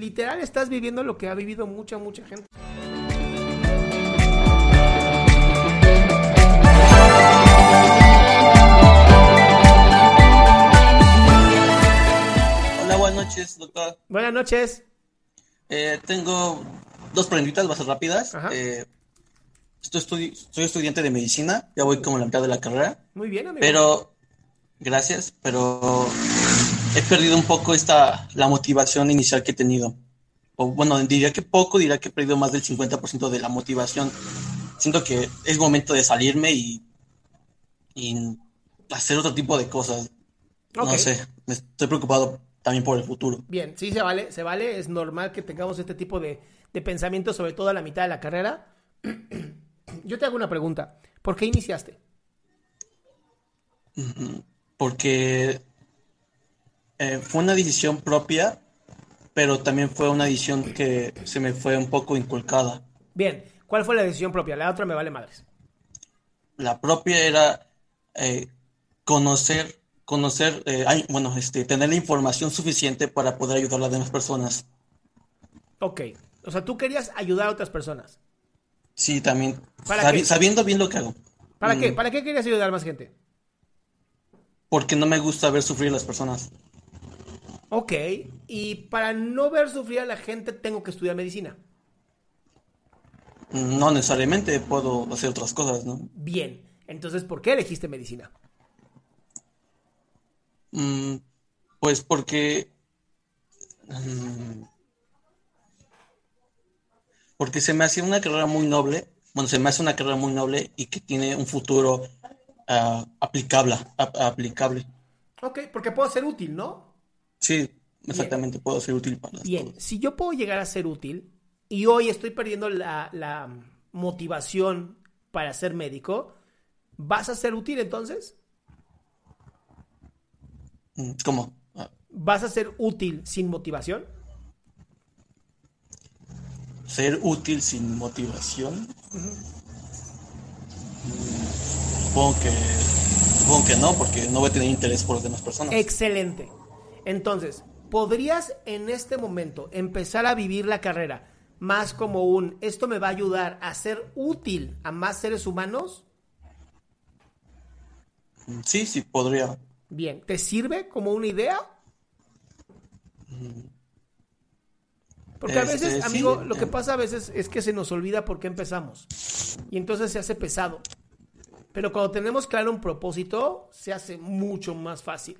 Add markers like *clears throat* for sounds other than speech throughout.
Literal estás viviendo lo que ha vivido mucha, mucha gente. Hola, buenas noches, doctor. Buenas noches. Eh, tengo dos preguntitas, ser rápidas. Eh, estoy estudi- soy estudiante de medicina, ya voy como la mitad de la carrera, Muy bien, amigo. pero gracias, pero he perdido un poco esta la motivación inicial que he tenido. O bueno, diría que poco, diría que he perdido más del 50% de la motivación. Siento que es momento de salirme y, y hacer otro tipo de cosas. Ok. No sé, me estoy preocupado también por el futuro. Bien, sí se vale, se vale. Es normal que tengamos este tipo de, de pensamientos, sobre todo a la mitad de la carrera. *clears throat* Yo te hago una pregunta. ¿Por qué iniciaste? porque eh, fue una decisión propia, pero también fue una decisión que se me fue un poco inculcada. Bien, ¿cuál fue la decisión propia? La otra me vale madres. La propia era eh, conocer, conocer, eh, ay, bueno, este, tener la información suficiente para poder ayudar a las demás personas. Ok. O sea, tú querías ayudar a otras personas. Sí, también ¿Para sabi- qué? sabiendo bien lo que hago, ¿Para Mm. qué? ¿Para qué querías ayudar a más gente? porque no me gusta ver sufrir a las personas. Ok. Y para no ver sufrir a la gente, tengo que estudiar medicina. No necesariamente puedo hacer otras cosas, ¿no? Bien. Entonces, ¿por qué elegiste medicina? Mm, pues porque. mm, porque se me hacía una carrera muy noble. Bueno, se me hace una carrera muy noble y que tiene un futuro ah, aplicable, ap- aplicable. Ok, porque puedo ser útil, ¿no? Sí, exactamente, puedo ser útil para Bien, todos. si yo puedo llegar a ser útil y hoy estoy perdiendo la, la motivación para ser médico, ¿vas a ser útil entonces? Mm, ¿Cómo? Ah, ¿Vas a ser útil sin motivación? Ser útil sin motivación. Mm, Supongo que, supongo que no, porque no voy a tener interés por las demás personas. Excelente. Entonces, ¿podrías en este momento empezar a vivir la carrera más como un, esto me va a ayudar a ser útil a más seres humanos? Sí, sí, podría. Bien, ¿te sirve como una idea? Porque a Este, veces, sí, amigo, lo que eh. pasa a veces es que se nos olvida por qué empezamos. Y entonces se hace pesado. Pero cuando tenemos claro un propósito, se hace mucho más fácil.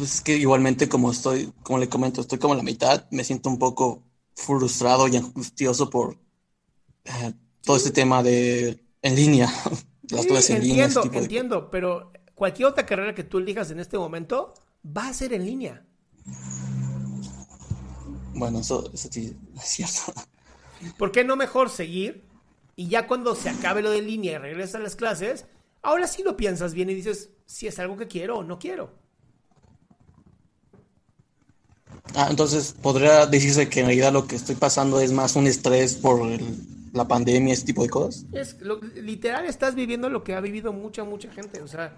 Es que igualmente como estoy, como le comento, estoy como a la mitad, me siento un poco frustrado y angustioso por eh, todo este tema de en línea, *laughs* las Sí, clases en línea, ese entiendo, tipo de- entiendo, pero cualquier otra carrera que tú elijas en este momento va a ser en línea. Bueno, eso, eso sí *laughs* es cierto. ¿Por qué no mejor seguir y ya cuando se acabe lo de línea y regresas a las clases, ahora sí lo piensas bien y dices si es algo que quiero o no quiero? Ah, entonces podría decirse que en realidad lo que estoy pasando es más un estrés por la pandemia, ese tipo de cosas. Es, literal, estás viviendo lo que ha vivido mucha, mucha gente. O sea,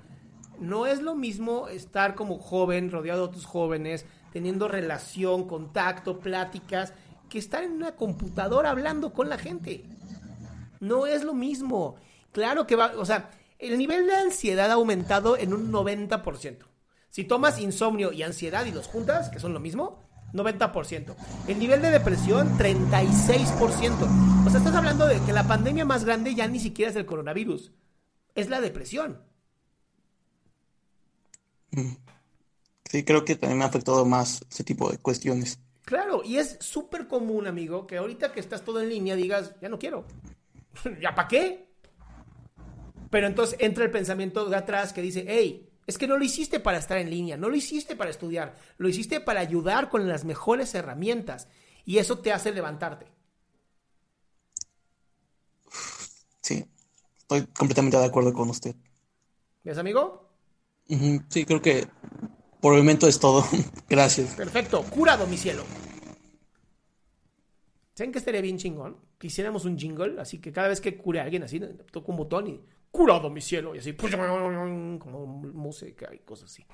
no es lo mismo estar como joven, rodeado de otros jóvenes, teniendo relación, contacto, pláticas, que estar en una computadora hablando con la gente. No es lo mismo. Claro que va, o sea, el nivel de ansiedad ha aumentado en un 90%. Si tomas insomnio y ansiedad y los juntas, que son lo mismo, 90%. El nivel de depresión, 36%. O sea, estás hablando de que la pandemia más grande ya ni siquiera es el coronavirus, es la depresión. Mm. Sí, creo que también me ha afectado más ese tipo de cuestiones. Claro, y es súper común, amigo, que ahorita que estás todo en línea digas, ya no quiero. *laughs* ¿Ya para qué? Pero entonces entra el pensamiento de atrás que dice, hey, es que no lo hiciste para estar en línea, no lo hiciste para estudiar, lo hiciste para ayudar con las mejores herramientas. Y eso te hace levantarte. Sí, estoy completamente de acuerdo con usted. ¿Ves, amigo? Sí, creo que por el momento es todo. *laughs* Gracias. Perfecto. Curado, mi cielo. ¿Saben que estaría bien chingón? Que hiciéramos un jingle, así que cada vez que cure a alguien así, toco un botón y curado mi cielo, y así, como música y cosas así.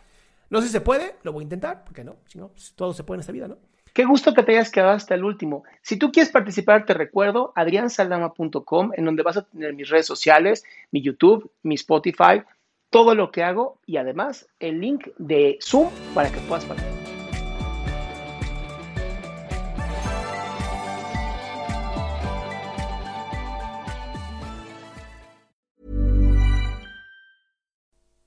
No sé si se puede, lo voy a intentar, porque no, si no, pues, todo se puede en esta vida, ¿no? Qué gusto que te hayas quedado hasta el último. Si tú quieres participar, te recuerdo adriansaldama.com, en donde vas a tener mis redes sociales, mi YouTube, mi Spotify, todo lo que hago y además el link de Zoom para que puedas participar.